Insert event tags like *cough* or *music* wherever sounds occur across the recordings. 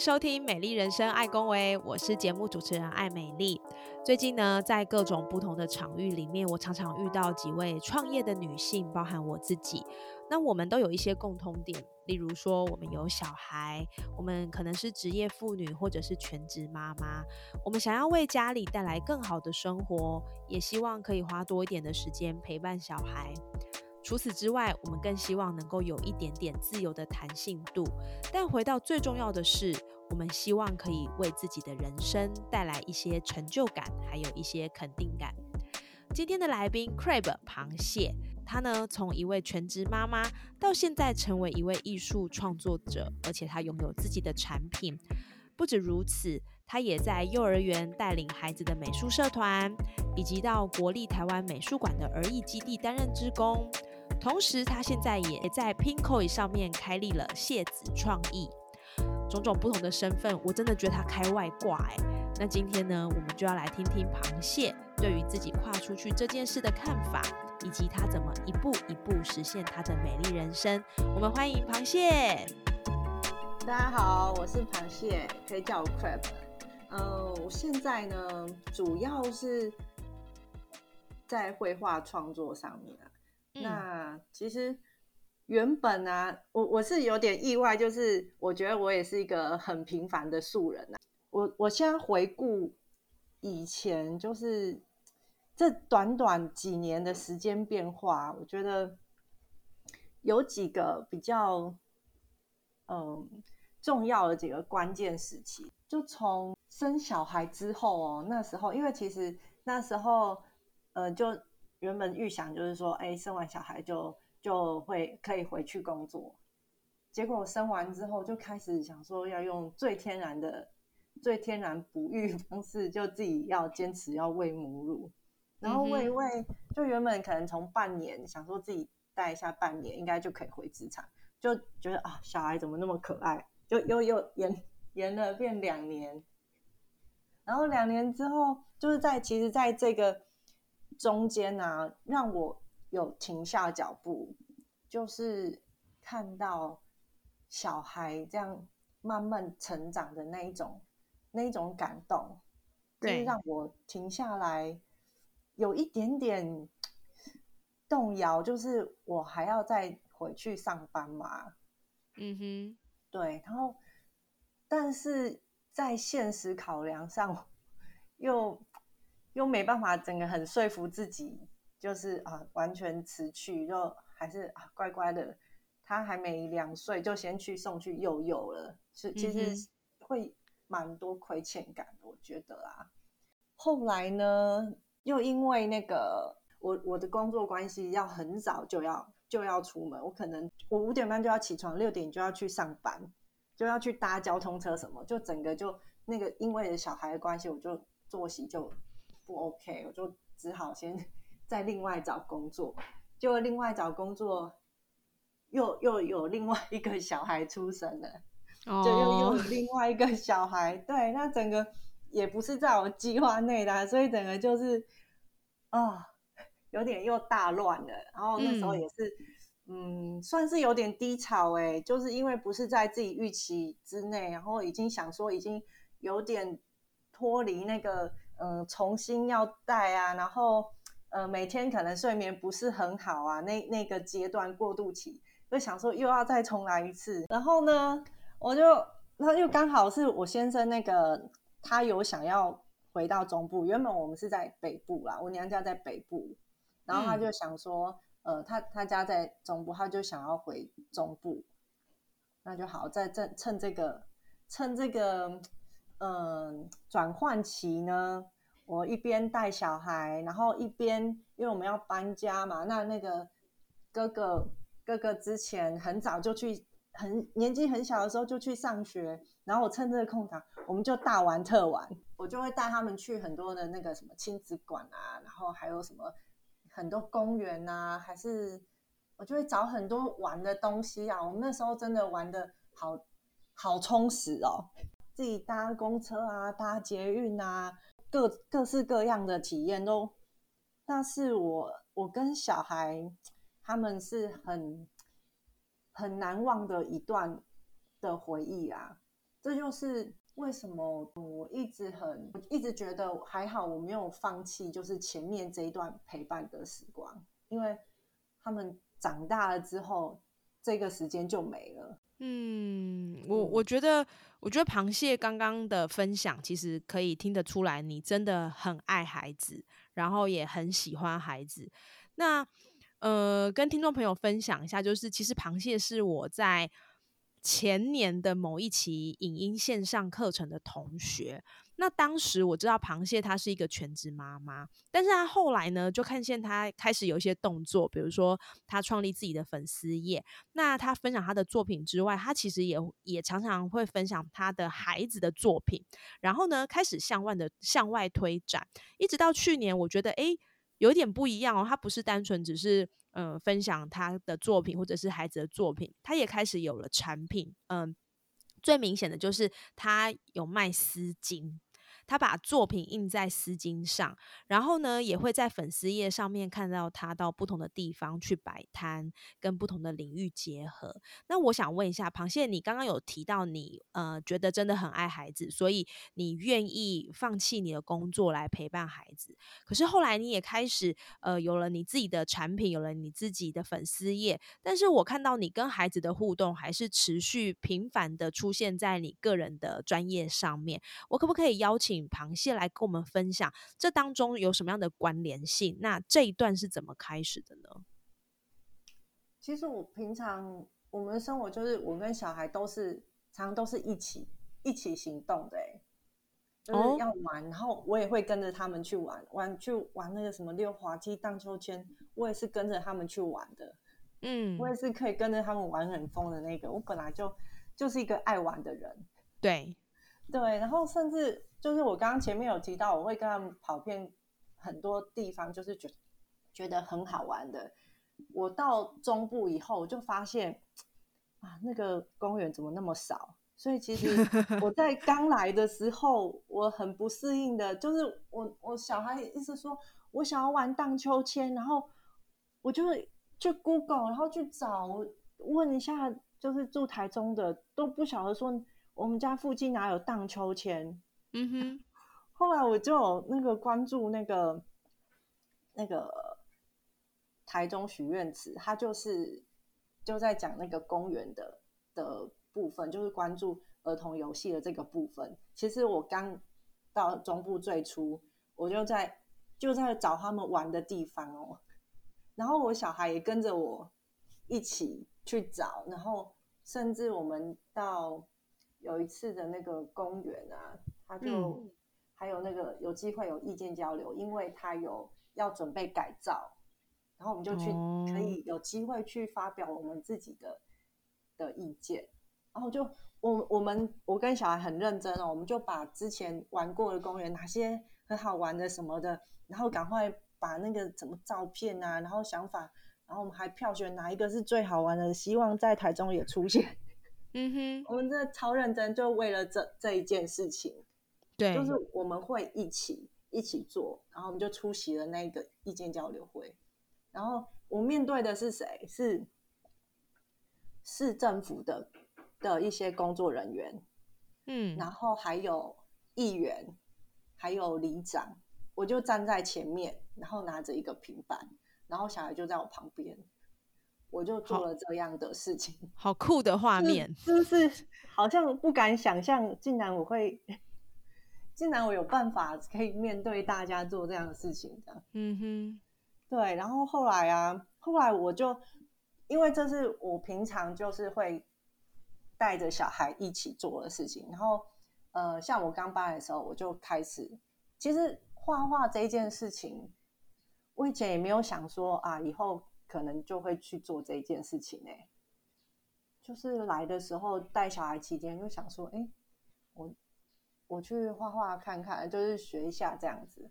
收听《美丽人生爱公维》，我是节目主持人艾美丽。最近呢，在各种不同的场域里面，我常常遇到几位创业的女性，包含我自己。那我们都有一些共通点，例如说，我们有小孩，我们可能是职业妇女，或者是全职妈妈。我们想要为家里带来更好的生活，也希望可以花多一点的时间陪伴小孩。除此之外，我们更希望能够有一点点自由的弹性度。但回到最重要的是，我们希望可以为自己的人生带来一些成就感，还有一些肯定感。今天的来宾 Crab 螃蟹，她呢从一位全职妈妈到现在成为一位艺术创作者，而且她拥有自己的产品。不止如此，她也在幼儿园带领孩子的美术社团，以及到国立台湾美术馆的儿艺基地担任职工。同时，他现在也在 Pinkoi 上面开立了谢子创意，种种不同的身份，我真的觉得他开外挂哎。那今天呢，我们就要来听听螃蟹对于自己跨出去这件事的看法，以及他怎么一步一步实现他的美丽人生。我们欢迎螃蟹。大家好，我是螃蟹，可以叫我 Crab。嗯，我现在呢，主要是在绘画创作上面啊。那其实原本呢，我我是有点意外，就是我觉得我也是一个很平凡的素人啊。我我现在回顾以前，就是这短短几年的时间变化，我觉得有几个比较嗯重要的几个关键时期，就从生小孩之后哦，那时候因为其实那时候呃就。原本预想就是说，哎，生完小孩就就会可以回去工作，结果生完之后就开始想说要用最天然的、最天然哺育方式，就自己要坚持要喂母乳，然后喂喂，就原本可能从半年想说自己带一下半年应该就可以回职场，就觉得啊，小孩怎么那么可爱，就又又延延了变两年，然后两年之后就是在其实在这个。中间呢，让我有停下脚步，就是看到小孩这样慢慢成长的那一种那一种感动，就是让我停下来，有一点点动摇，就是我还要再回去上班嘛？嗯哼，对，然后但是在现实考量上 *laughs* 又。又没办法，整个很说服自己，就是啊，完全辞去，就还是啊，乖乖的。他还没两岁，就先去送去幼幼了，是其实会蛮多亏欠感的，我觉得啊。后来呢，又因为那个我我的工作关系，要很早就要就要出门，我可能我五点半就要起床，六点就要去上班，就要去搭交通车什么，就整个就那个因为小孩的关系，我就作息就。不 OK，我就只好先 *laughs* 再另外找工作。就另外找工作，又又有另外一个小孩出生了，就又又有另外一个小孩。对，那整个也不是在我计划内的，所以整个就是啊，有点又大乱了。然后那时候也是，嗯，算是有点低潮哎，就是因为不是在自己预期之内，然后已经想说已经有点脱离那个。嗯，重新要带啊，然后呃，每天可能睡眠不是很好啊，那那个阶段过渡期，就想说又要再重来一次。然后呢，我就那又刚好是我先生那个他有想要回到中部，原本我们是在北部啦，我娘家在北部，然后他就想说，呃，他他家在中部，他就想要回中部，那就好，在趁趁这个趁这个。嗯，转换期呢，我一边带小孩，然后一边因为我们要搬家嘛，那那个哥哥哥哥之前很早就去，很年纪很小的时候就去上学，然后我趁这个空档，我们就大玩特玩，我就会带他们去很多的那个什么亲子馆啊，然后还有什么很多公园啊，还是我就会找很多玩的东西啊。我们那时候真的玩的好好充实哦，自己搭公车啊，搭捷运啊，各各式各样的体验都，那是我我跟小孩他们是很。很难忘的一段的回忆啊！这就是为什么我一直很一直觉得还好，我没有放弃，就是前面这一段陪伴的时光，因为他们长大了之后，这个时间就没了。嗯，我我觉得，我觉得螃蟹刚刚的分享，其实可以听得出来，你真的很爱孩子，然后也很喜欢孩子。那呃，跟听众朋友分享一下，就是其实螃蟹是我在前年的某一期影音线上课程的同学。那当时我知道螃蟹她是一个全职妈妈，但是她后来呢，就看见她开始有一些动作，比如说她创立自己的粉丝页。那她分享她的作品之外，她其实也也常常会分享她的孩子的作品，然后呢，开始向外的向外推展，一直到去年，我觉得诶。有点不一样哦，他不是单纯只是嗯分享他的作品或者是孩子的作品，他也开始有了产品，嗯，最明显的就是他有卖丝巾。他把作品印在丝巾上，然后呢，也会在粉丝页上面看到他到不同的地方去摆摊，跟不同的领域结合。那我想问一下，螃蟹，你刚刚有提到你呃觉得真的很爱孩子，所以你愿意放弃你的工作来陪伴孩子。可是后来你也开始呃有了你自己的产品，有了你自己的粉丝页，但是我看到你跟孩子的互动还是持续频繁的出现在你个人的专业上面。我可不可以邀请？螃蟹来跟我们分享，这当中有什么样的关联性？那这一段是怎么开始的呢？其实我平常我们的生活就是我跟小孩都是常常都是一起一起行动的，哎，就是要玩，然后我也会跟着他们去玩，玩去玩那个什么溜滑梯、荡秋千，我也是跟着他们去玩的，嗯，我也是可以跟着他们玩很疯的那个。我本来就就是一个爱玩的人，对对，然后甚至。就是我刚刚前面有提到，我会跟他们跑遍很多地方，就是觉觉得很好玩的。我到中部以后，就发现啊，那个公园怎么那么少？所以其实我在 *laughs* 刚来的时候，我很不适应的，就是我我小孩一直说我想要玩荡秋千，然后我就去 Google，然后去找问一下，就是住台中的都不晓得说我们家附近哪有荡秋千。嗯哼，后来我就有那个关注那个那个台中许愿池，他就是就在讲那个公园的的部分，就是关注儿童游戏的这个部分。其实我刚到中部最初，我就在就在找他们玩的地方哦，然后我小孩也跟着我一起去找，然后甚至我们到有一次的那个公园啊。他就还有那个有机会有意见交流，因为他有要准备改造，然后我们就去可以有机会去发表我们自己的的意见，然后就我我们我跟小孩很认真哦，我们就把之前玩过的公园哪些很好玩的什么的，然后赶快把那个什么照片啊，然后想法，然后我们还票选哪一个是最好玩的，希望在台中也出现。嗯哼，*laughs* 我们真的超认真，就为了这这一件事情。对，就是我们会一起一起做，然后我们就出席了那个意见交流会。然后我面对的是谁？是市政府的的一些工作人员，嗯，然后还有议员，还有里长。我就站在前面，然后拿着一个平板，然后小孩就在我旁边，我就做了这样的事情。好酷的画面，就是好像不敢想象，竟然我会。竟然我有办法可以面对大家做这样的事情，这样，嗯哼，对。然后后来啊，后来我就因为这是我平常就是会带着小孩一起做的事情。然后，呃，像我刚搬来的时候，我就开始，其实画画这件事情，我以前也没有想说啊，以后可能就会去做这一件事情。哎，就是来的时候带小孩期间就想说，哎。我我去画画看看，就是学一下这样子。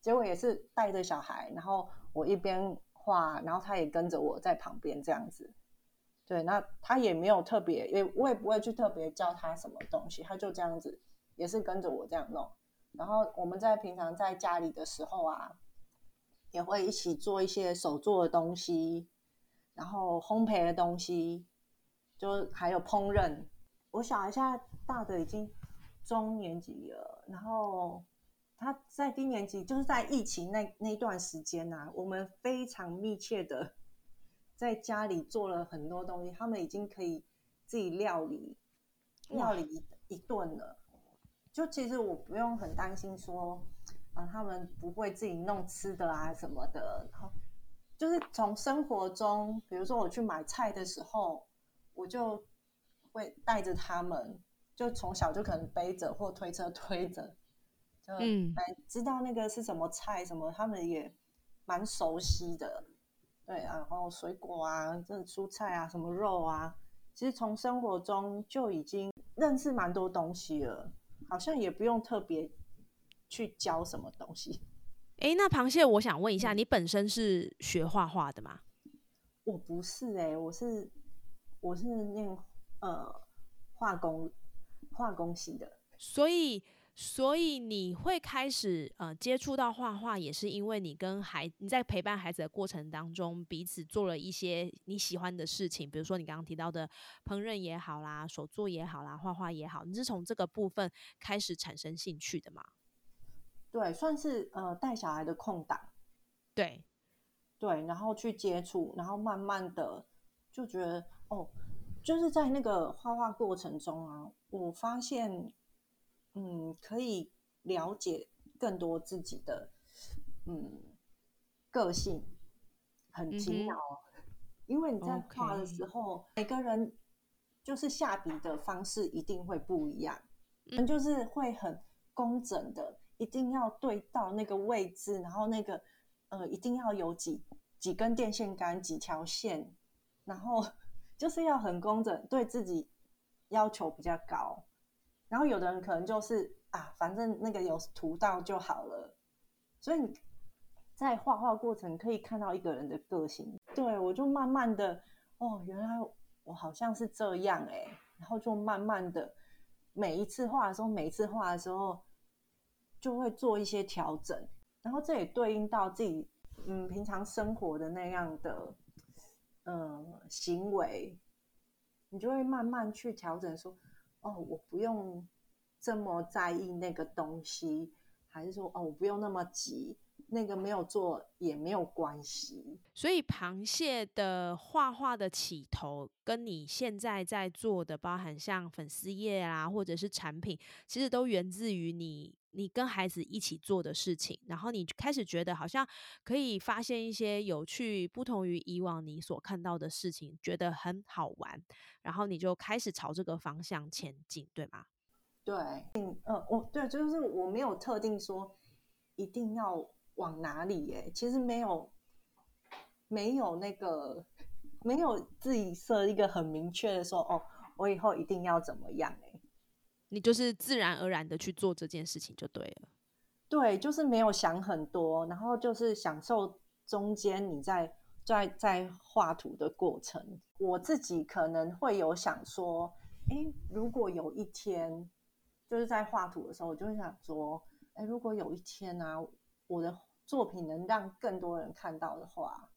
结果也是带着小孩，然后我一边画，然后他也跟着我在旁边这样子。对，那他也没有特别，也我也不会去特别教他什么东西，他就这样子，也是跟着我这样弄。然后我们在平常在家里的时候啊，也会一起做一些手做的东西，然后烘焙的东西，就还有烹饪。我想一下，大的已经中年级了，然后他在低年级，就是在疫情那那段时间呐，我们非常密切的在家里做了很多东西，他们已经可以自己料理料理一一顿了。就其实我不用很担心说，啊，他们不会自己弄吃的啊什么的。然后就是从生活中，比如说我去买菜的时候，我就会带着他们，就从小就可能背着或推车推着，就来知道那个是什么菜什么，他们也蛮熟悉的。对，然后水果啊，这蔬菜啊，什么肉啊，其实从生活中就已经认识蛮多东西了。好像也不用特别去教什么东西。哎，那螃蟹，我想问一下，你本身是学画画的吗？我不是哎，我是我是念呃化工化工系的，所以。所以你会开始呃接触到画画，也是因为你跟孩你在陪伴孩子的过程当中，彼此做了一些你喜欢的事情，比如说你刚刚提到的烹饪也好啦，手作也好啦，画画也好，你是从这个部分开始产生兴趣的吗？对，算是呃带小孩的空档，对对，然后去接触，然后慢慢的就觉得哦，就是在那个画画过程中啊，我发现。嗯，可以了解更多自己的嗯个性，很奇妙。因为你在画的时候，每个人就是下笔的方式一定会不一样，嗯，就是会很工整的，一定要对到那个位置，然后那个呃，一定要有几几根电线杆、几条线，然后就是要很工整，对自己要求比较高。然后有的人可能就是啊，反正那个有涂到就好了，所以你在画画过程可以看到一个人的个性。对我就慢慢的哦，原来我好像是这样哎，然后就慢慢的每一次画的时候，每一次画的时候就会做一些调整，然后这也对应到自己嗯平常生活的那样的呃行为，你就会慢慢去调整说。哦，我不用这么在意那个东西，还是说哦，我不用那么急，那个没有做也没有关系。所以，螃蟹的画画的起头，跟你现在在做的，包含像粉丝页啊，或者是产品，其实都源自于你。你跟孩子一起做的事情，然后你开始觉得好像可以发现一些有趣、不同于以往你所看到的事情，觉得很好玩，然后你就开始朝这个方向前进，对吗？对，嗯，呃，我对，就是我没有特定说一定要往哪里，耶，其实没有，没有那个，没有自己设一个很明确的说，哦，我以后一定要怎么样，哎。你就是自然而然的去做这件事情就对了，对，就是没有想很多，然后就是享受中间你在在在画图的过程。我自己可能会有想说，诶，如果有一天就是在画图的时候，我就会想说，诶，如果有一天呢，我的作品能让更多人看到的话，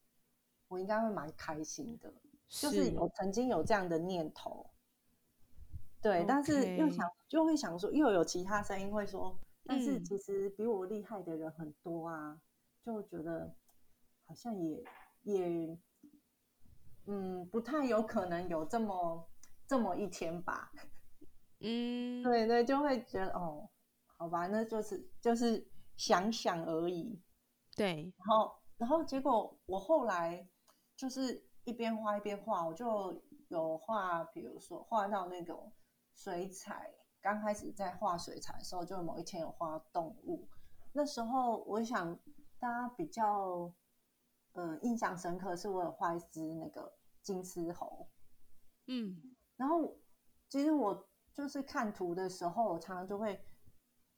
我应该会蛮开心的。就是有曾经有这样的念头。对，但是又想就会想说，又有其他声音会说，但是其实比我厉害的人很多啊，就觉得好像也也嗯不太有可能有这么这么一天吧。*laughs* 嗯，对对，就会觉得哦，好吧，那就是就是想想而已。对，然后然后结果我后来就是一边画一边画，我就有画，比如说画到那种。水彩刚开始在画水彩的时候，就某一天有画动物。那时候我想大家比较呃印象深刻，是我有画一只那个金丝猴。嗯，然后其实我就是看图的时候，我常常就会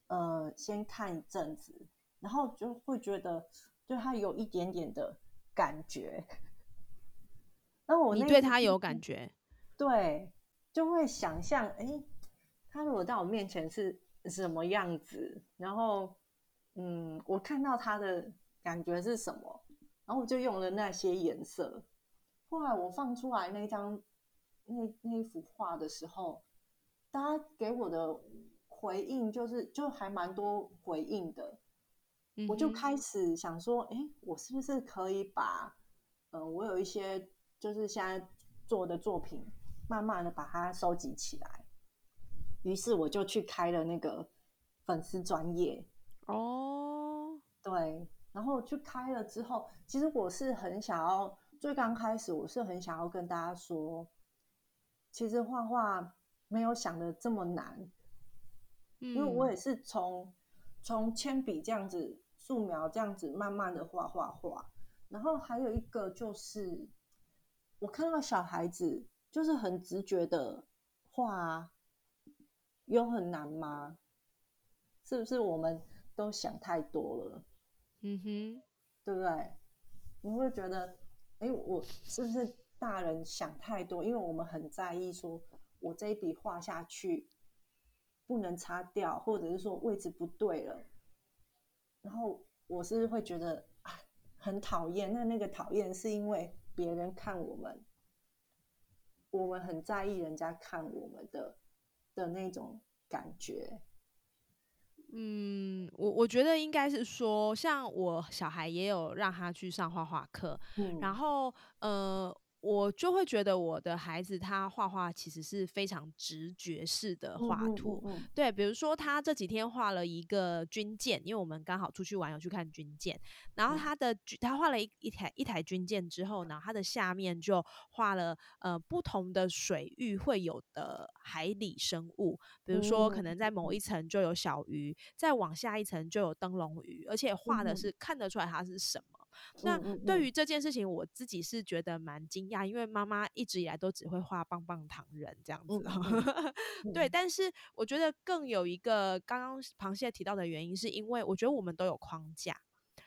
呃先看一阵子，然后就会觉得对它有一点点的感觉。*laughs* 那我你对它有感觉？对，就会想象，哎，他如果在我面前是什么样子，然后，嗯，我看到他的感觉是什么，然后我就用了那些颜色。后来我放出来那张那那一幅画的时候，大家给我的回应就是就还蛮多回应的，我就开始想说，哎，我是不是可以把，嗯，我有一些。就是现在做的作品，慢慢的把它收集起来。于是我就去开了那个粉丝专业哦，对，然后去开了之后，其实我是很想要，最刚开始我是很想要跟大家说，其实画画没有想的这么难，因为我也是从从铅笔这样子、素描这样子慢慢的画画画，然后还有一个就是。我看到小孩子就是很直觉的画，有很难吗？是不是我们都想太多了？嗯哼，对不对？你会觉得，哎，我是不是大人想太多？因为我们很在意，说我这一笔画下去不能擦掉，或者是说位置不对了，然后我是会觉得啊，很讨厌。那那个讨厌是因为。别人看我们，我们很在意人家看我们的的那种感觉。嗯，我我觉得应该是说，像我小孩也有让他去上画画课，然后呃。我就会觉得我的孩子他画画其实是非常直觉式的画图，对，比如说他这几天画了一个军舰，因为我们刚好出去玩有去看军舰，然后他的他画了一一台一台军舰之后呢，他的下面就画了呃不同的水域会有的海里生物，比如说可能在某一层就有小鱼，再往下一层就有灯笼鱼，而且画的是看得出来它是什么。那对于这件事情，我自己是觉得蛮惊讶，因为妈妈一直以来都只会画棒棒糖人这样子。*laughs* 对，但是我觉得更有一个刚刚螃蟹提到的原因，是因为我觉得我们都有框架，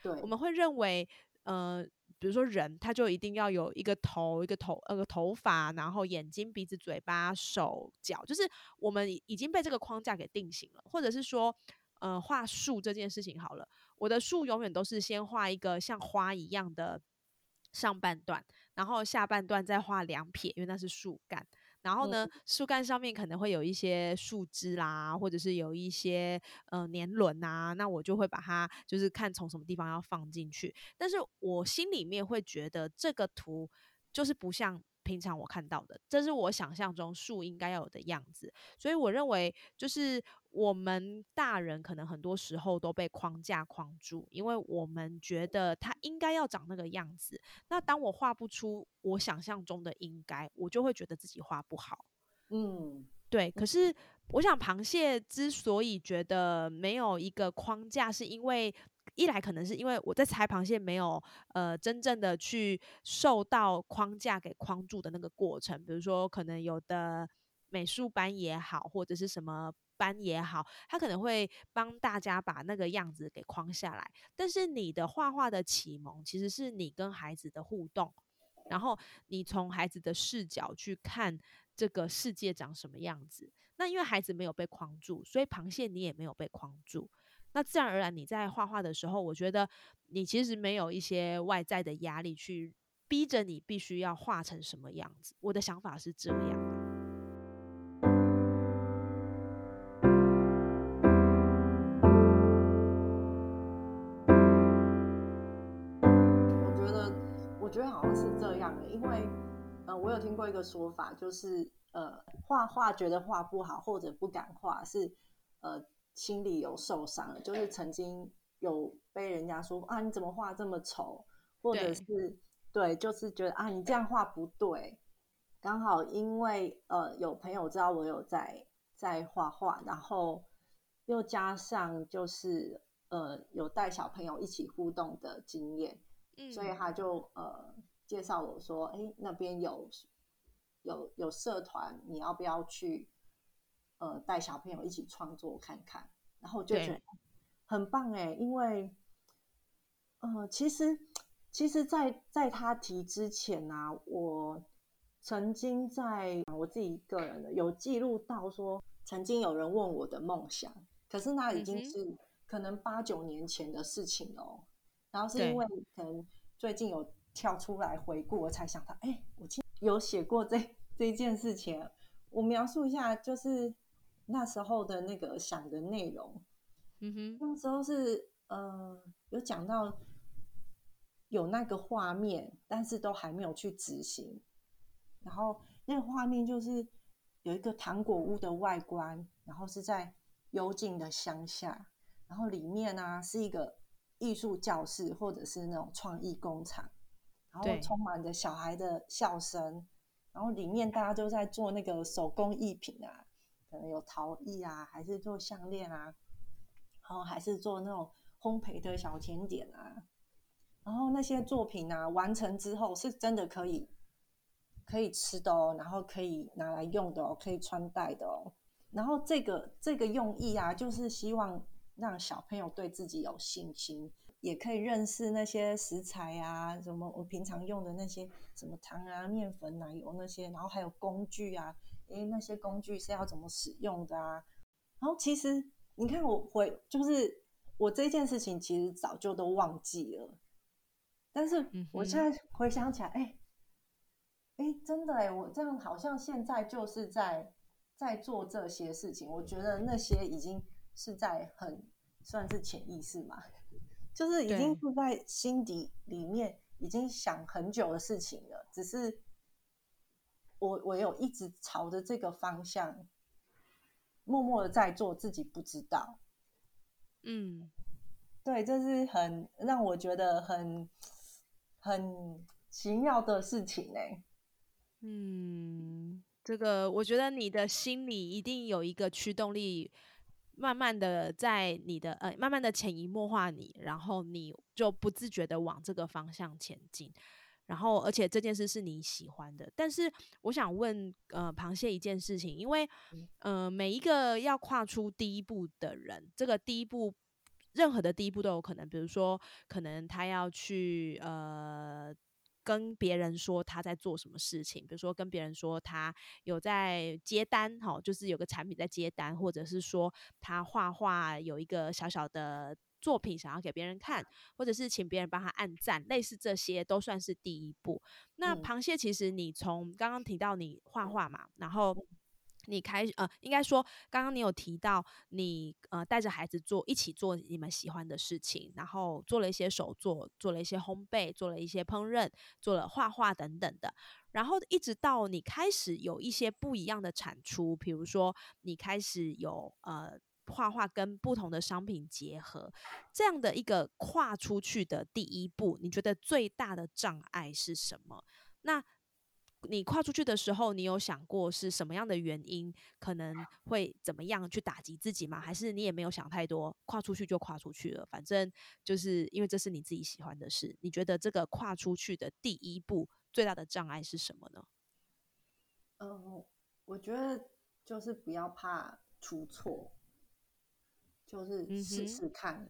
对，我们会认为，呃，比如说人，他就一定要有一个头、一个头、那个头发，然后眼睛、鼻子、嘴巴、手脚，就是我们已经被这个框架给定型了，或者是说，呃，画树这件事情好了。我的树永远都是先画一个像花一样的上半段，然后下半段再画两撇，因为那是树干。然后呢，树干上面可能会有一些树枝啦，或者是有一些呃年轮啊，那我就会把它就是看从什么地方要放进去。但是我心里面会觉得这个图就是不像。平常我看到的，这是我想象中树应该要有的样子，所以我认为就是我们大人可能很多时候都被框架框住，因为我们觉得它应该要长那个样子。那当我画不出我想象中的应该，我就会觉得自己画不好。嗯，对。可是我想，螃蟹之所以觉得没有一个框架，是因为。一来可能是因为我在猜螃蟹没有呃真正的去受到框架给框住的那个过程，比如说可能有的美术班也好，或者是什么班也好，他可能会帮大家把那个样子给框下来。但是你的画画的启蒙其实是你跟孩子的互动，然后你从孩子的视角去看这个世界长什么样子。那因为孩子没有被框住，所以螃蟹你也没有被框住。那自然而然，你在画画的时候，我觉得你其实没有一些外在的压力去逼着你必须要画成什么样子。我的想法是这样。我觉得，我觉得好像是这样的，因为，我有听过一个说法，就是呃，画画觉得画不好或者不敢画，是呃。心里有受伤，就是曾经有被人家说啊，你怎么画这么丑，或者是对，就是觉得啊，你这样画不对。刚好因为呃，有朋友知道我有在在画画，然后又加上就是呃，有带小朋友一起互动的经验，所以他就呃介绍我说，哎，那边有有有社团，你要不要去？呃带小朋友一起创作看看，然后就觉得很棒哎，因为呃其实其实，在在他提之前呢，我曾经在我自己个人的有记录到说，曾经有人问我的梦想，可是那已经是可能八九年前的事情了，然后是因为可能最近有跳出来回顾，我才想到，哎，我记有写过这这件事情。我描述一下，就是那时候的那个想的内容。嗯哼，那时候是呃有讲到有那个画面，但是都还没有去执行。然后那个画面就是有一个糖果屋的外观，然后是在幽静的乡下，然后里面呢是一个艺术教室或者是那种创意工厂，然后充满着小孩的笑声。然后里面大家都在做那个手工艺品啊，可能有陶艺啊，还是做项链啊，然后还是做那种烘焙的小甜点啊。然后那些作品啊，完成之后是真的可以可以吃的哦，然后可以拿来用的哦，可以穿戴的哦。然后这个这个用意啊，就是希望让小朋友对自己有信心。也可以认识那些食材啊，什么我平常用的那些什么糖啊、面粉、奶油那些，然后还有工具啊，诶，那些工具是要怎么使用的啊？然后其实你看我回，就是我这件事情其实早就都忘记了，但是我现在回想起来，哎，哎，真的哎，我这样好像现在就是在在做这些事情，我觉得那些已经是在很算是潜意识嘛。就是已经住在心底里面，已经想很久的事情了。只是我我有一直朝着这个方向，默默的在做，自己不知道。嗯，对，这是很让我觉得很很奇妙的事情呢。嗯，这个我觉得你的心里一定有一个驱动力。慢慢的，在你的呃，慢慢的潜移默化你，然后你就不自觉的往这个方向前进，然后而且这件事是你喜欢的。但是我想问呃，螃蟹一件事情，因为呃，每一个要跨出第一步的人，这个第一步，任何的第一步都有可能，比如说可能他要去呃。跟别人说他在做什么事情，比如说跟别人说他有在接单，哈，就是有个产品在接单，或者是说他画画有一个小小的作品想要给别人看，或者是请别人帮他按赞，类似这些都算是第一步。那螃蟹其实你从刚刚提到你画画嘛，然后。你开呃，应该说，刚刚你有提到你呃带着孩子做一起做你们喜欢的事情，然后做了一些手作，做了一些烘焙，做了一些烹饪，做了画画等等的，然后一直到你开始有一些不一样的产出，比如说你开始有呃画画跟不同的商品结合，这样的一个跨出去的第一步，你觉得最大的障碍是什么？那？你跨出去的时候，你有想过是什么样的原因可能会怎么样去打击自己吗？还是你也没有想太多，跨出去就跨出去了？反正就是因为这是你自己喜欢的事。你觉得这个跨出去的第一步最大的障碍是什么呢？嗯，我觉得就是不要怕出错，就是试试看。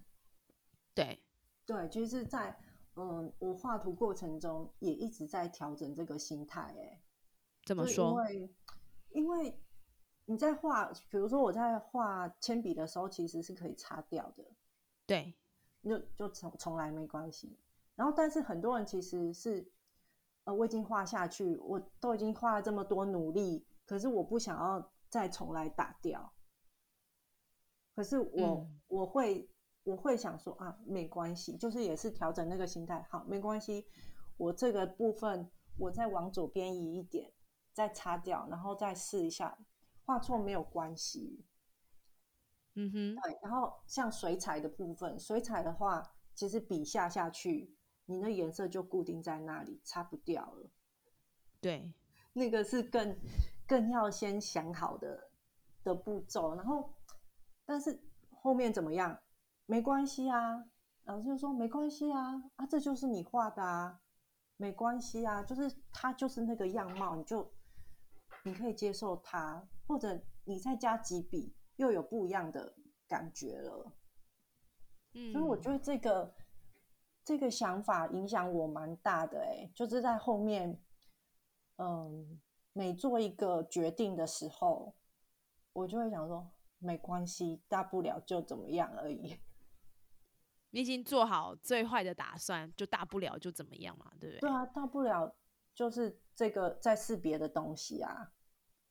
对对，就是在。嗯，我画图过程中也一直在调整这个心态，哎，怎么说？因为，因为你在画，比如说我在画铅笔的时候，其实是可以擦掉的，对，就就从从来没关系。然后，但是很多人其实是，呃，我已经画下去，我都已经花了这么多努力，可是我不想要再重来打掉。可是我我会。我会想说啊，没关系，就是也是调整那个心态。好，没关系，我这个部分我再往左边移一点，再擦掉，然后再试一下，画错没有关系。嗯哼，对。然后像水彩的部分，水彩的话，其实笔下下去，你的颜色就固定在那里，擦不掉了。对，那个是更更要先想好的的步骤。然后，但是后面怎么样？没关系啊，老师就说没关系啊，啊，这就是你画的啊，没关系啊，就是他就是那个样貌，你就你可以接受他，或者你再加几笔，又有不一样的感觉了。嗯，所以我觉得这个这个想法影响我蛮大的，哎，就是在后面，嗯，每做一个决定的时候，我就会想说，没关系，大不了就怎么样而已。*laughs* 你已经做好最坏的打算，就大不了就怎么样嘛，对不对？对啊，大不了就是这个再试别的东西啊。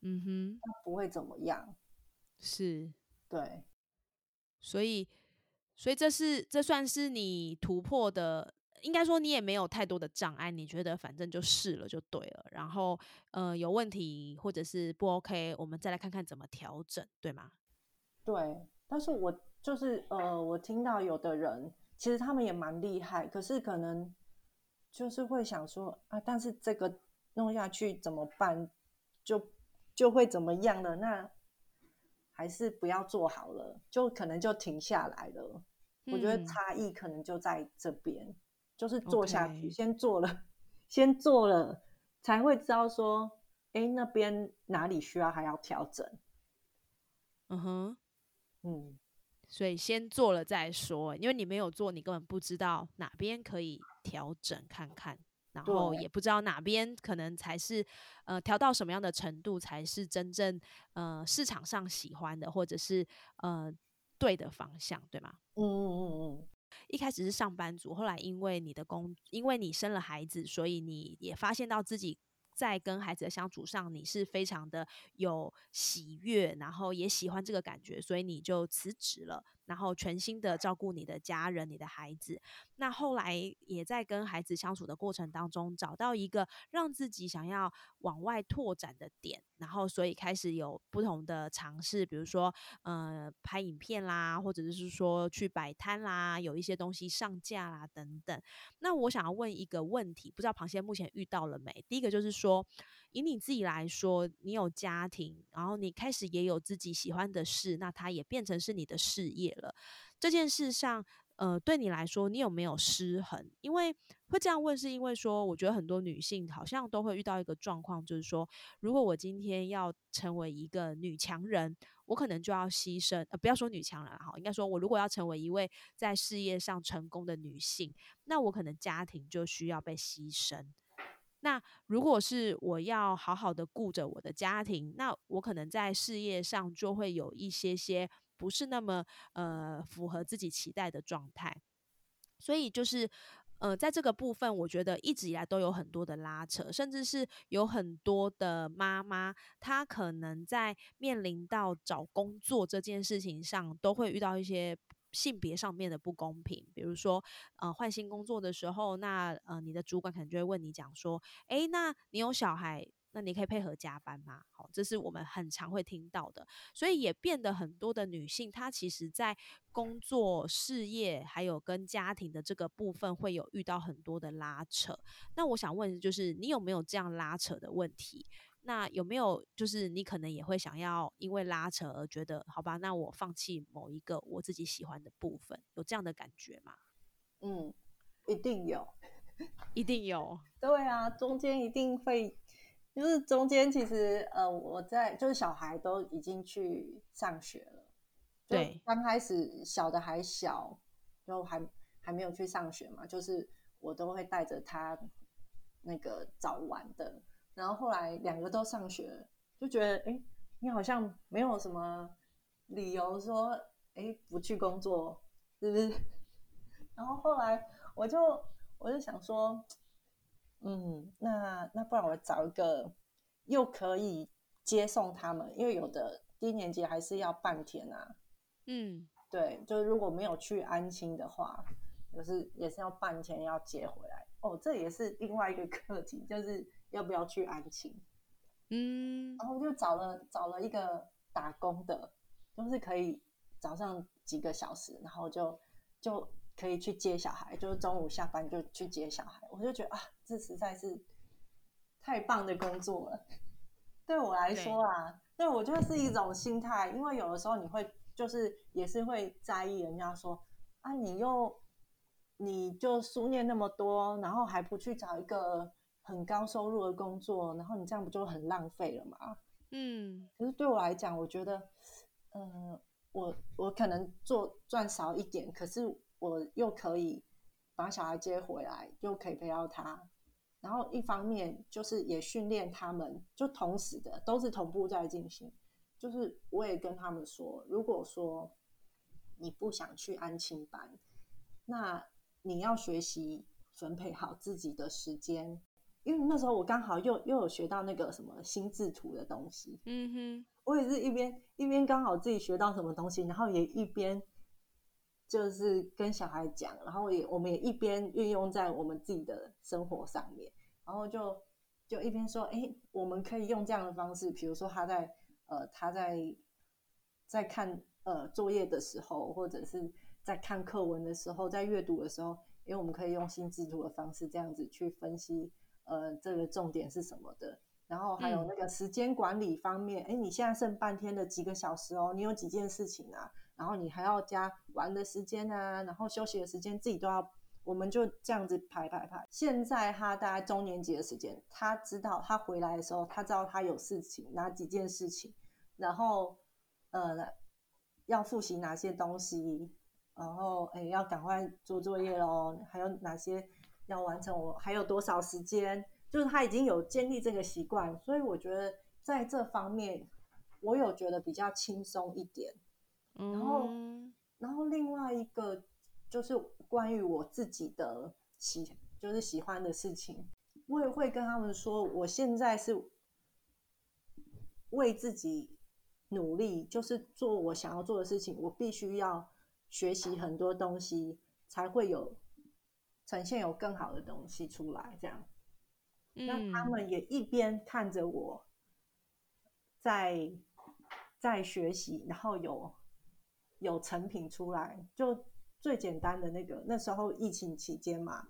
嗯哼，不会怎么样。是，对，所以，所以这是这算是你突破的，应该说你也没有太多的障碍，你觉得反正就试了就对了。然后，呃，有问题或者是不 OK，我们再来看看怎么调整，对吗？对，但是我就是呃，我听到有的人其实他们也蛮厉害，可是可能就是会想说啊，但是这个弄下去怎么办？就就会怎么样了？那还是不要做好了，就可能就停下来了。我觉得差异可能就在这边，就是做下去，先做了，*laughs* 先做了，才会知道说，哎，那边哪里需要还要调整。嗯哼，嗯，所以先做了再说，因为你没有做，你根本不知道哪边可以调整看看。然后也不知道哪边可能才是，呃，调到什么样的程度才是真正呃市场上喜欢的，或者是呃对的方向，对吗？嗯嗯嗯嗯。一开始是上班族，后来因为你的工，因为你生了孩子，所以你也发现到自己。在跟孩子的相处上，你是非常的有喜悦，然后也喜欢这个感觉，所以你就辞职了，然后全心的照顾你的家人、你的孩子。那后来也在跟孩子相处的过程当中，找到一个让自己想要往外拓展的点，然后所以开始有不同的尝试，比如说呃拍影片啦，或者是说去摆摊啦，有一些东西上架啦等等。那我想要问一个问题，不知道螃蟹目前遇到了没？第一个就是说。说，以你自己来说，你有家庭，然后你开始也有自己喜欢的事，那它也变成是你的事业了。这件事上，呃，对你来说，你有没有失衡？因为会这样问，是因为说，我觉得很多女性好像都会遇到一个状况，就是说，如果我今天要成为一个女强人，我可能就要牺牲，呃，不要说女强人哈，应该说，我如果要成为一位在事业上成功的女性，那我可能家庭就需要被牺牲。那如果是我要好好的顾着我的家庭，那我可能在事业上就会有一些些不是那么呃符合自己期待的状态，所以就是呃在这个部分，我觉得一直以来都有很多的拉扯，甚至是有很多的妈妈，她可能在面临到找工作这件事情上，都会遇到一些。性别上面的不公平，比如说，呃，换新工作的时候，那呃，你的主管可能就会问你讲说，诶，那你有小孩，那你可以配合加班吗？好，这是我们很常会听到的，所以也变得很多的女性，她其实在工作、事业还有跟家庭的这个部分会有遇到很多的拉扯。那我想问，就是你有没有这样拉扯的问题？那有没有就是你可能也会想要因为拉扯而觉得好吧？那我放弃某一个我自己喜欢的部分，有这样的感觉吗？嗯，一定有，*laughs* 一定有。对啊，中间一定会，就是中间其实呃，我在就是小孩都已经去上学了，对，刚开始小的还小，就还还没有去上学嘛，就是我都会带着他那个早晚的。然后后来两个都上学，就觉得哎，你好像没有什么理由说哎不去工作，是不是？*laughs* 然后后来我就我就想说，嗯，那那不然我找一个又可以接送他们，因为有的低年级还是要半天啊。嗯，对，就是如果没有去安亲的话，就是也是要半天要接回来。哦，这也是另外一个课题，就是。要不要去安亲？嗯，然后就找了找了一个打工的，就是可以早上几个小时，然后就就可以去接小孩，就是中午下班就去接小孩。我就觉得啊，这实在是太棒的工作了。对我来说啊，对我觉得是一种心态，因为有的时候你会就是也是会在意人家说啊，你又你就书念那么多，然后还不去找一个。很高收入的工作，然后你这样不就很浪费了吗？嗯，可是对我来讲，我觉得，嗯，我我可能做赚少一点，可是我又可以把小孩接回来，又可以陪到他，然后一方面就是也训练他们，就同时的都是同步在进行。就是我也跟他们说，如果说你不想去安亲班，那你要学习分配好自己的时间。因为那时候我刚好又又有学到那个什么心智图的东西，嗯哼，我也是一边一边刚好自己学到什么东西，然后也一边就是跟小孩讲，然后也我们也一边运用在我们自己的生活上面，然后就就一边说，哎，我们可以用这样的方式，比如说他在呃他在在看呃作业的时候，或者是在看课文的时候，在阅读的时候，因为我们可以用心智图的方式这样子去分析。呃，这个重点是什么的？然后还有那个时间管理方面，哎，你现在剩半天的几个小时哦，你有几件事情啊？然后你还要加玩的时间啊，然后休息的时间，自己都要，我们就这样子排排排。现在他大概中年级的时间，他知道他回来的时候，他知道他有事情哪几件事情，然后呃要复习哪些东西，然后哎要赶快做作业喽，还有哪些？要完成我还有多少时间？就是他已经有建立这个习惯，所以我觉得在这方面我有觉得比较轻松一点。然后，然后另外一个就是关于我自己的喜，就是喜欢的事情，我也会跟他们说，我现在是为自己努力，就是做我想要做的事情，我必须要学习很多东西，才会有。呈现有更好的东西出来，这样，那他们也一边看着我，在在学习，然后有有成品出来。就最简单的那个，那时候疫情期间嘛，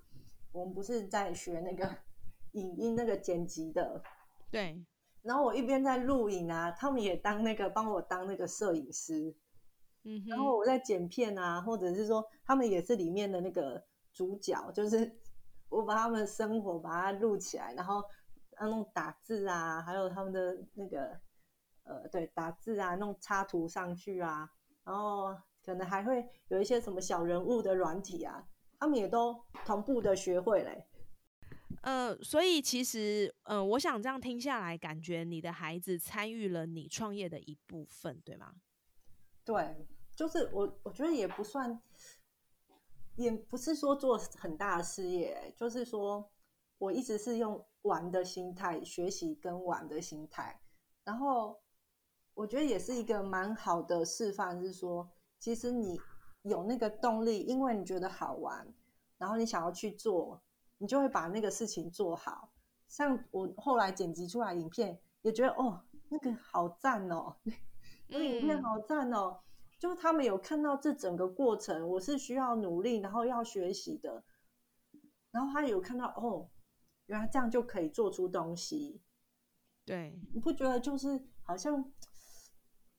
我们不是在学那个影音那个剪辑的，对。然后我一边在录影啊，他们也当那个帮我当那个摄影师，嗯。然后我在剪片啊，或者是说他们也是里面的那个。主角就是 *laughs* 我把他们的生活把它录起来，然后那种打字啊，还有他们的那个呃，对，打字啊，弄插图上去啊，然后可能还会有一些什么小人物的软体啊，他们也都同步的学会嘞。呃，所以其实，嗯，我想这样听下来，感觉你的孩子参与了你创业的一部分，对吗？对，就是我，我觉得也不算。也不是说做很大的事业，就是说我一直是用玩的心态学习跟玩的心态，然后我觉得也是一个蛮好的示范，是说其实你有那个动力，因为你觉得好玩，然后你想要去做，你就会把那个事情做好。像我后来剪辑出来影片，也觉得哦，那个好赞哦，*laughs* 那影片好赞哦。就是他们有看到这整个过程，我是需要努力，然后要学习的。然后他有看到哦，原来这样就可以做出东西。对，你不觉得就是好像，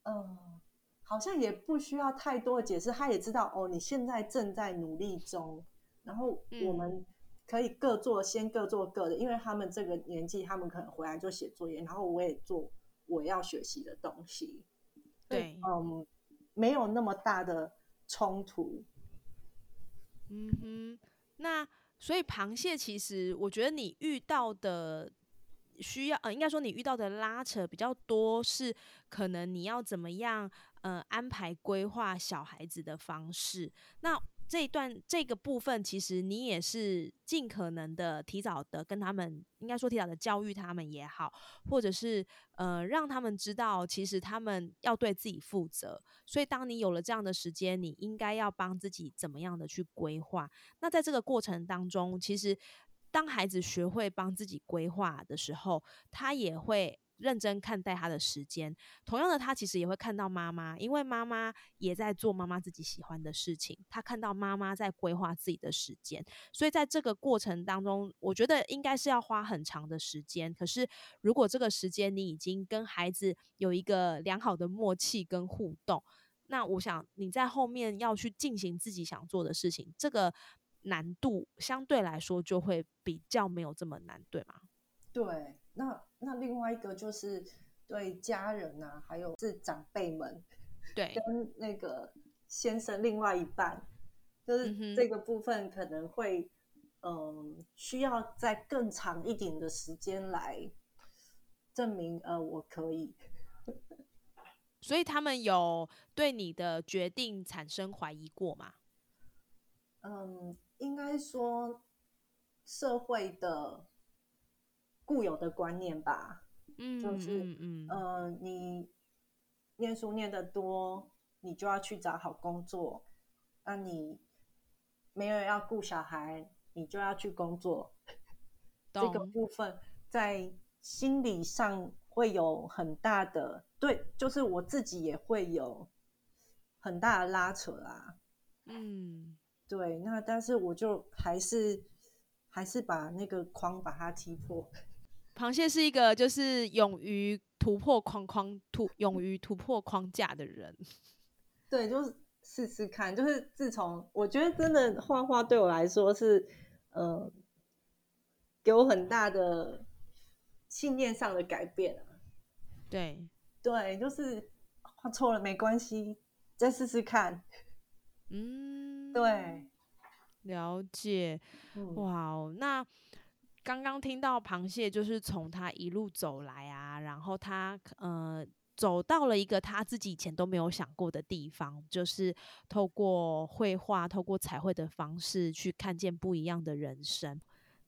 嗯，好像也不需要太多的解释，他也知道哦，你现在正在努力中。然后我们可以各做，先各做各的，因为他们这个年纪，他们可能回来就写作业，然后我也做我要学习的东西。对，嗯。没有那么大的冲突。嗯哼，那所以螃蟹其实，我觉得你遇到的需要，呃，应该说你遇到的拉扯比较多，是可能你要怎么样，呃，安排规划小孩子的方式。那这一段这个部分，其实你也是尽可能的提早的跟他们，应该说提早的教育他们也好，或者是呃让他们知道，其实他们要对自己负责。所以当你有了这样的时间，你应该要帮自己怎么样的去规划。那在这个过程当中，其实当孩子学会帮自己规划的时候，他也会。认真看待他的时间，同样的，他其实也会看到妈妈，因为妈妈也在做妈妈自己喜欢的事情。他看到妈妈在规划自己的时间，所以在这个过程当中，我觉得应该是要花很长的时间。可是，如果这个时间你已经跟孩子有一个良好的默契跟互动，那我想你在后面要去进行自己想做的事情，这个难度相对来说就会比较没有这么难，对吗？对。那那另外一个就是，对家人啊，还有是长辈们，对，跟那个先生另外一半，就是这个部分可能会，嗯，需要在更长一点的时间来证明，呃，我可以。所以他们有对你的决定产生怀疑过吗？嗯，应该说社会的固有的观念吧。嗯，就是嗯嗯，呃，你念书念得多，你就要去找好工作。那你没有要顾小孩，你就要去工作。*laughs* 这个部分在心理上会有很大的对，就是我自己也会有很大的拉扯啦。嗯，对，那但是我就还是还是把那个框把它踢破。螃蟹是一个就是勇于突破框框、突勇于突破框架的人。*laughs* 对，就是试试看。就是自从我觉得真的画画对我来说是，呃，给我很大的信念上的改变啊。对对，就是画错了没关系，再试试看。嗯，对，了解。哇哦，那。刚刚听到螃蟹，就是从他一路走来啊，然后他呃走到了一个他自己以前都没有想过的地方，就是透过绘画、透过彩绘的方式去看见不一样的人生。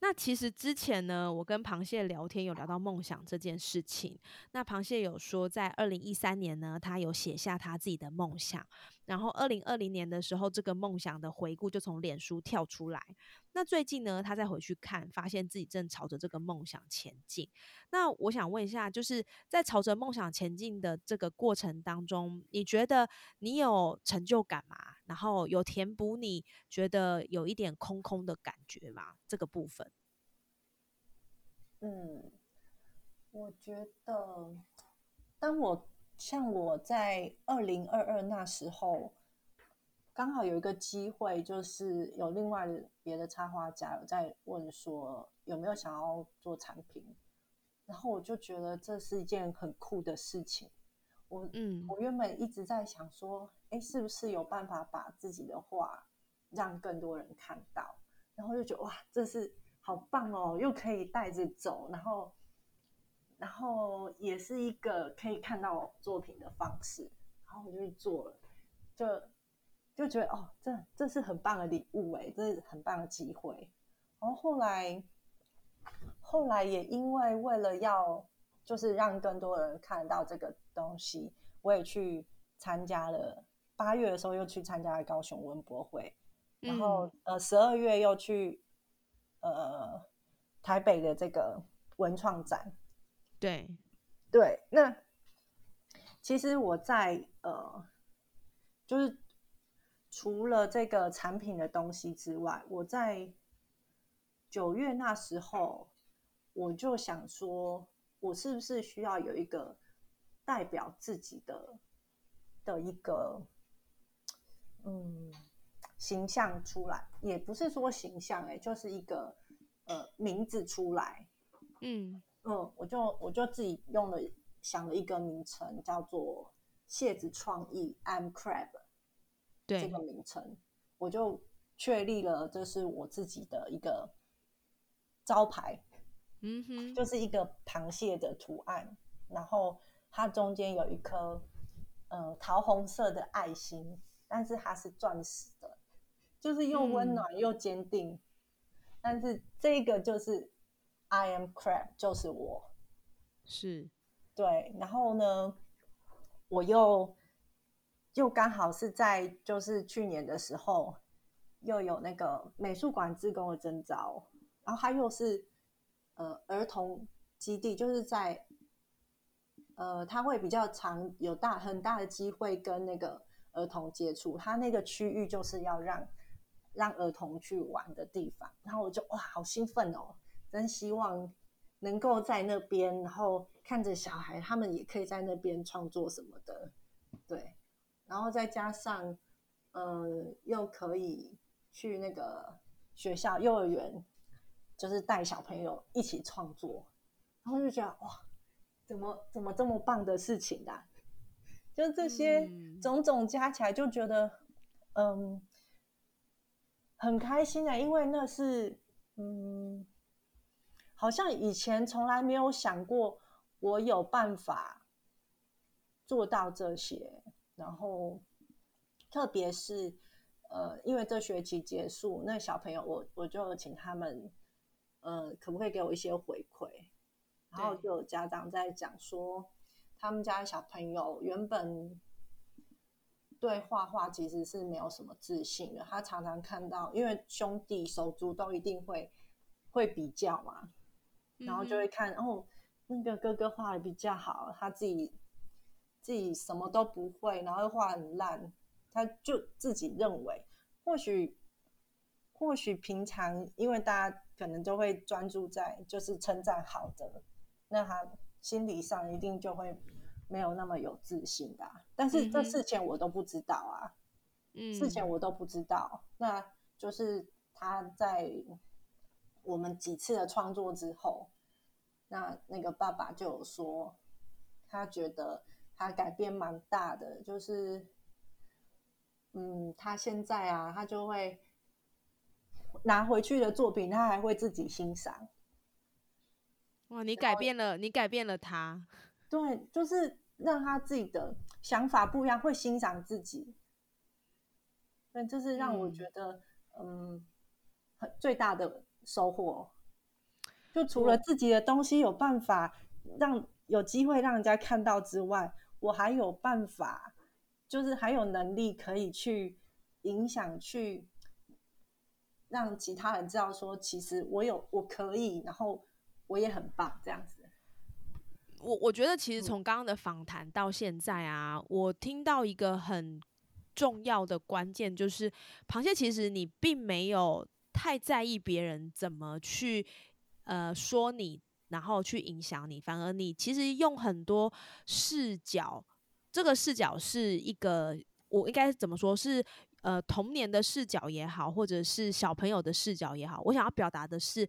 那其实之前呢，我跟螃蟹聊天有聊到梦想这件事情。那螃蟹有说，在二零一三年呢，他有写下他自己的梦想。然后二零二零年的时候，这个梦想的回顾就从脸书跳出来。那最近呢，他再回去看，发现自己正朝着这个梦想前进。那我想问一下，就是在朝着梦想前进的这个过程当中，你觉得你有成就感吗？然后有填补你觉得有一点空空的感觉吗？这个部分？嗯，我觉得，当我像我在二零二二那时候，刚好有一个机会，就是有另外别的插画家有在问说有没有想要做产品，然后我就觉得这是一件很酷的事情。我嗯，我原本一直在想说，哎，是不是有办法把自己的画让更多人看到？然后就觉得哇，这是。好棒哦，又可以带着走，然后，然后也是一个可以看到作品的方式，然后我就去做了，就就觉得哦，这这是很棒的礼物哎，这是很棒的机会。然后后来，后来也因为为了要就是让更多人看到这个东西，我也去参加了。八月的时候又去参加了高雄文博会，然后呃十二月又去。呃，台北的这个文创展，对。对，那其实我在呃，就是除了这个产品的东西之外，我在九月那时候，我就想说，我是不是需要有一个代表自己的的一个，嗯。形象出来，也不是说形象哎，就是一个呃名字出来，嗯嗯，我就我就自己用了想了一个名称，叫做蟹子创意 I'm Crab，对。这个名称，我就确立了这是我自己的一个招牌，嗯哼，就是一个螃蟹的图案，然后它中间有一颗呃桃红色的爱心，但是它是钻石的。就是又温暖又坚定，但是这个就是 I am crab，就是我，是，对。然后呢，我又又刚好是在就是去年的时候，又有那个美术馆自工的征招，然后他又是呃儿童基地，就是在呃他会比较长有大很大的机会跟那个儿童接触，他那个区域就是要让。让儿童去玩的地方，然后我就哇，好兴奋哦！真希望能够在那边，然后看着小孩，他们也可以在那边创作什么的，对。然后再加上，呃，又可以去那个学校幼儿园，就是带小朋友一起创作，然后就觉得哇，怎么怎么这么棒的事情啊？就这些种种加起来，就觉得嗯很开心的，因为那是嗯，好像以前从来没有想过我有办法做到这些，然后特别是呃，因为这学期结束，那小朋友我我就请他们呃，可不可以给我一些回馈？然后就有家长在讲说。他们家小朋友原本对画画其实是没有什么自信的，他常常看到，因为兄弟手足都一定会会比较嘛，然后就会看哦，那个哥哥画的比较好，他自己自己什么都不会，然后画很烂，他就自己认为，或许或许平常因为大家可能都会专注在就是称赞好的，那他。心理上一定就会没有那么有自信的，但是这事情我都不知道啊，嗯，事前我都不知道，那就是他在我们几次的创作之后，那那个爸爸就有说，他觉得他改变蛮大的，就是，嗯，他现在啊，他就会拿回去的作品，他还会自己欣赏。哇，你改变了，你改变了他，*laughs* 对，就是让他自己的想法不一样，会欣赏自己，对，这是让我觉得，嗯，很最大的收获。就除了自己的东西有办法让有机会让人家看到之外，我还有办法，就是还有能力可以去影响，去让其他人知道说，其实我有，我可以，然后。我也很棒，这样子。我我觉得其实从刚刚的访谈到现在啊，我听到一个很重要的关键，就是螃蟹其实你并没有太在意别人怎么去呃说你，然后去影响你，反而你其实用很多视角，这个视角是一个我应该怎么说是呃童年的视角也好，或者是小朋友的视角也好，我想要表达的是。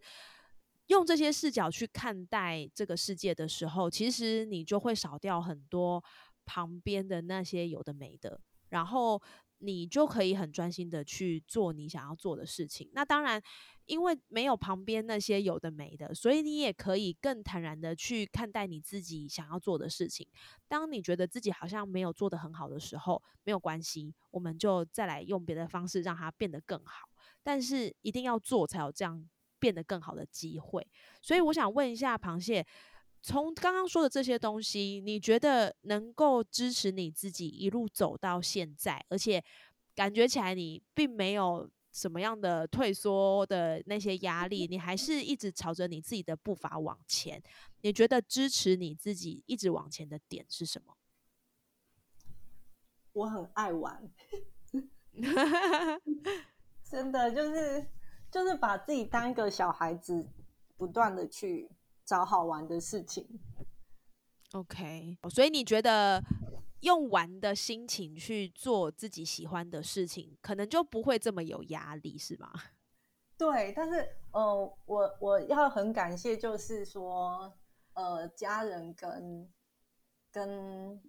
用这些视角去看待这个世界的时候，其实你就会少掉很多旁边的那些有的没的，然后你就可以很专心的去做你想要做的事情。那当然，因为没有旁边那些有的没的，所以你也可以更坦然的去看待你自己想要做的事情。当你觉得自己好像没有做的很好的时候，没有关系，我们就再来用别的方式让它变得更好。但是一定要做才有这样。变得更好的机会，所以我想问一下螃蟹，从刚刚说的这些东西，你觉得能够支持你自己一路走到现在，而且感觉起来你并没有什么样的退缩的那些压力，你还是一直朝着你自己的步伐往前。你觉得支持你自己一直往前的点是什么？我很爱玩，*laughs* 真的就是。就是把自己当一个小孩子，不断的去找好玩的事情。OK，所以你觉得用玩的心情去做自己喜欢的事情，可能就不会这么有压力，是吗？*laughs* 对，但是呃，我我要很感谢，就是说呃，家人跟跟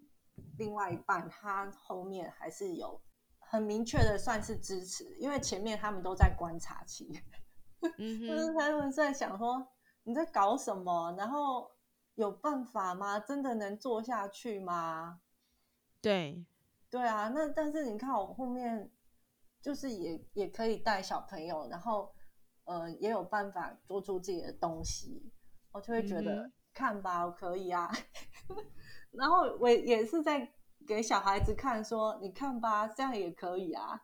另外一半，他后面还是有。很明确的算是支持，因为前面他们都在观察期，*laughs* 就是他们在想说你在搞什么，然后有办法吗？真的能做下去吗？对，对啊，那但是你看我后面就是也也可以带小朋友，然后呃也有办法做出自己的东西，我就会觉得看吧，我可以啊，*laughs* 然后我也是在。给小孩子看，说你看吧，这样也可以啊。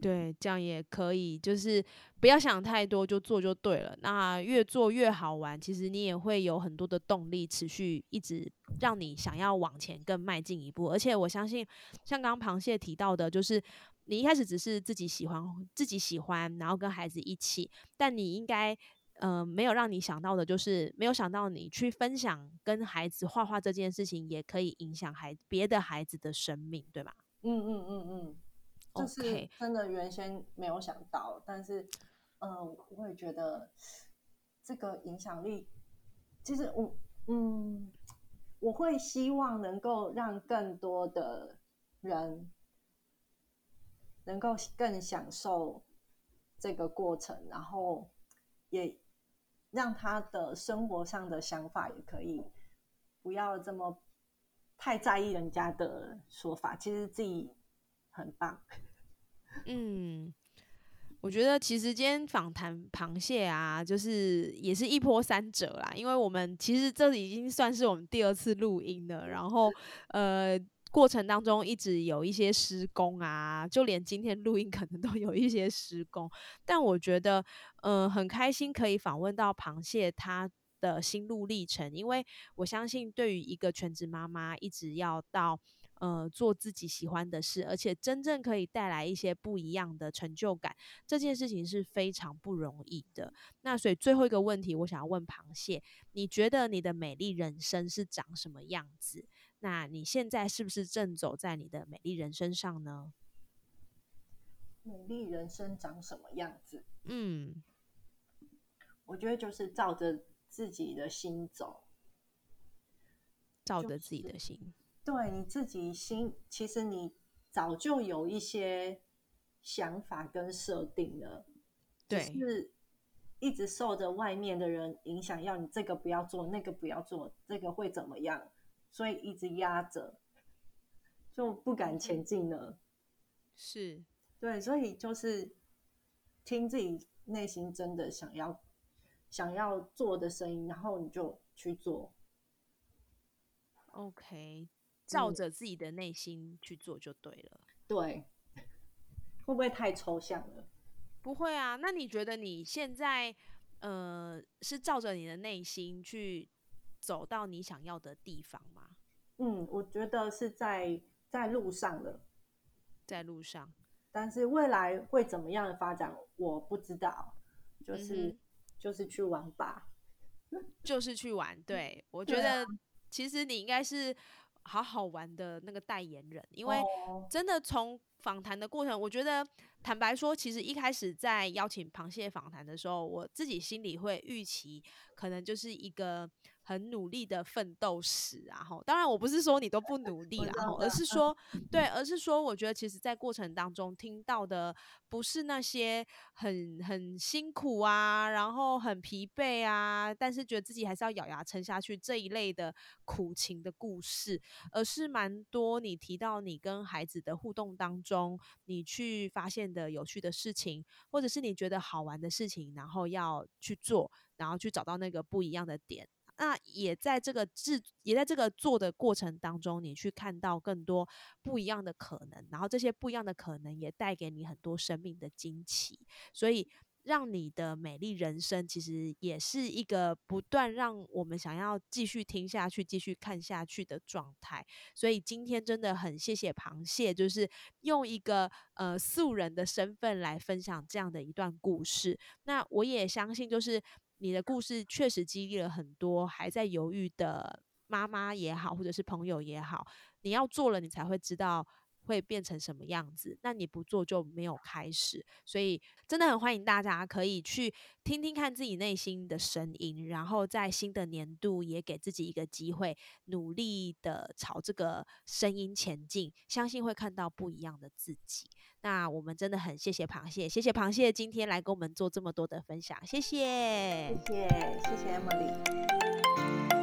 对，这样也可以，就是不要想太多，就做就对了。那越做越好玩，其实你也会有很多的动力，持续一直让你想要往前更迈进一步。而且我相信，像刚刚螃蟹提到的，就是你一开始只是自己喜欢，自己喜欢，然后跟孩子一起，但你应该。呃，没有让你想到的，就是没有想到你去分享跟孩子画画这件事情，也可以影响孩别的孩子的生命，对吧？嗯嗯嗯嗯，就是真的原先没有想到，但是，嗯，我也觉得这个影响力，其实我嗯，我会希望能够让更多的人能够更享受这个过程，然后也让他的生活上的想法也可以不要这么太在意人家的说法，其实自己很棒。*laughs* 嗯。我觉得其实今天访谈螃蟹啊，就是也是一波三折啦。因为我们其实这已经算是我们第二次录音了，然后呃过程当中一直有一些施工啊，就连今天录音可能都有一些施工。但我觉得呃很开心可以访问到螃蟹他的心路历程，因为我相信对于一个全职妈妈一直要到。呃，做自己喜欢的事，而且真正可以带来一些不一样的成就感，这件事情是非常不容易的。那所以最后一个问题，我想要问螃蟹，你觉得你的美丽人生是长什么样子？那你现在是不是正走在你的美丽人生上呢？美丽人生长什么样子？嗯，我觉得就是照着自己的心走，照着自己的心。对你自己心，其实你早就有一些想法跟设定了，对，是一直受着外面的人影响，要你这个不要做，那个不要做，这个会怎么样，所以一直压着，就不敢前进了。是，对，所以就是听自己内心真的想要想要做的声音，然后你就去做。OK。照着自己的内心去做就对了。对，会不会太抽象了？不会啊。那你觉得你现在呃是照着你的内心去走到你想要的地方吗？嗯，我觉得是在在路上了，在路上。但是未来会怎么样的发展，我不知道。就是就是去玩吧，*laughs* 就是去玩。对我觉得其实你应该是。好好玩的那个代言人，因为真的从访谈的过程，我觉得坦白说，其实一开始在邀请螃蟹访谈的时候，我自己心里会预期，可能就是一个。很努力的奋斗史啊，哈！当然我不是说你都不努力啦，而是说，对，而是说，我觉得其实，在过程当中听到的不是那些很很辛苦啊，然后很疲惫啊，但是觉得自己还是要咬牙撑下去这一类的苦情的故事，而是蛮多你提到你跟孩子的互动当中，你去发现的有趣的事情，或者是你觉得好玩的事情，然后要去做，然后去找到那个不一样的点。那也在这个制，也在这个做的过程当中，你去看到更多不一样的可能，然后这些不一样的可能也带给你很多生命的惊奇，所以让你的美丽人生其实也是一个不断让我们想要继续听下去、继续看下去的状态。所以今天真的很谢谢螃蟹，就是用一个呃素人的身份来分享这样的一段故事。那我也相信，就是。你的故事确实激励了很多还在犹豫的妈妈也好，或者是朋友也好。你要做了，你才会知道会变成什么样子。那你不做就没有开始。所以真的很欢迎大家可以去听听看自己内心的声音，然后在新的年度也给自己一个机会，努力的朝这个声音前进，相信会看到不一样的自己。那我们真的很谢谢螃蟹，谢谢螃蟹今天来跟我们做这么多的分享，谢谢，谢谢，谢谢 Emily。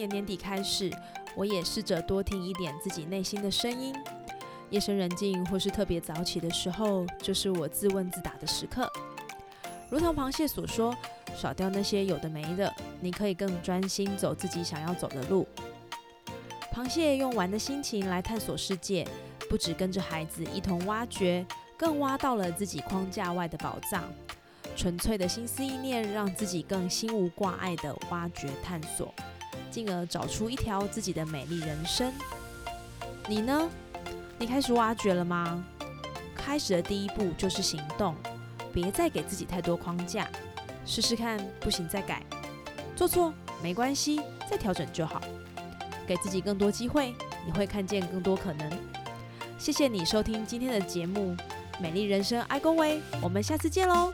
年年底开始，我也试着多听一点自己内心的声音。夜深人静或是特别早起的时候，就是我自问自答的时刻。如同螃蟹所说。少掉那些有的没的，你可以更专心走自己想要走的路。螃蟹用玩的心情来探索世界，不止跟着孩子一同挖掘，更挖到了自己框架外的宝藏。纯粹的心思意念，让自己更心无挂碍的挖掘探索，进而找出一条自己的美丽人生。你呢？你开始挖掘了吗？开始的第一步就是行动，别再给自己太多框架。试试看，不行再改，做错没关系，再调整就好。给自己更多机会，你会看见更多可能。谢谢你收听今天的节目《美丽人生爱公维》，我们下次见喽。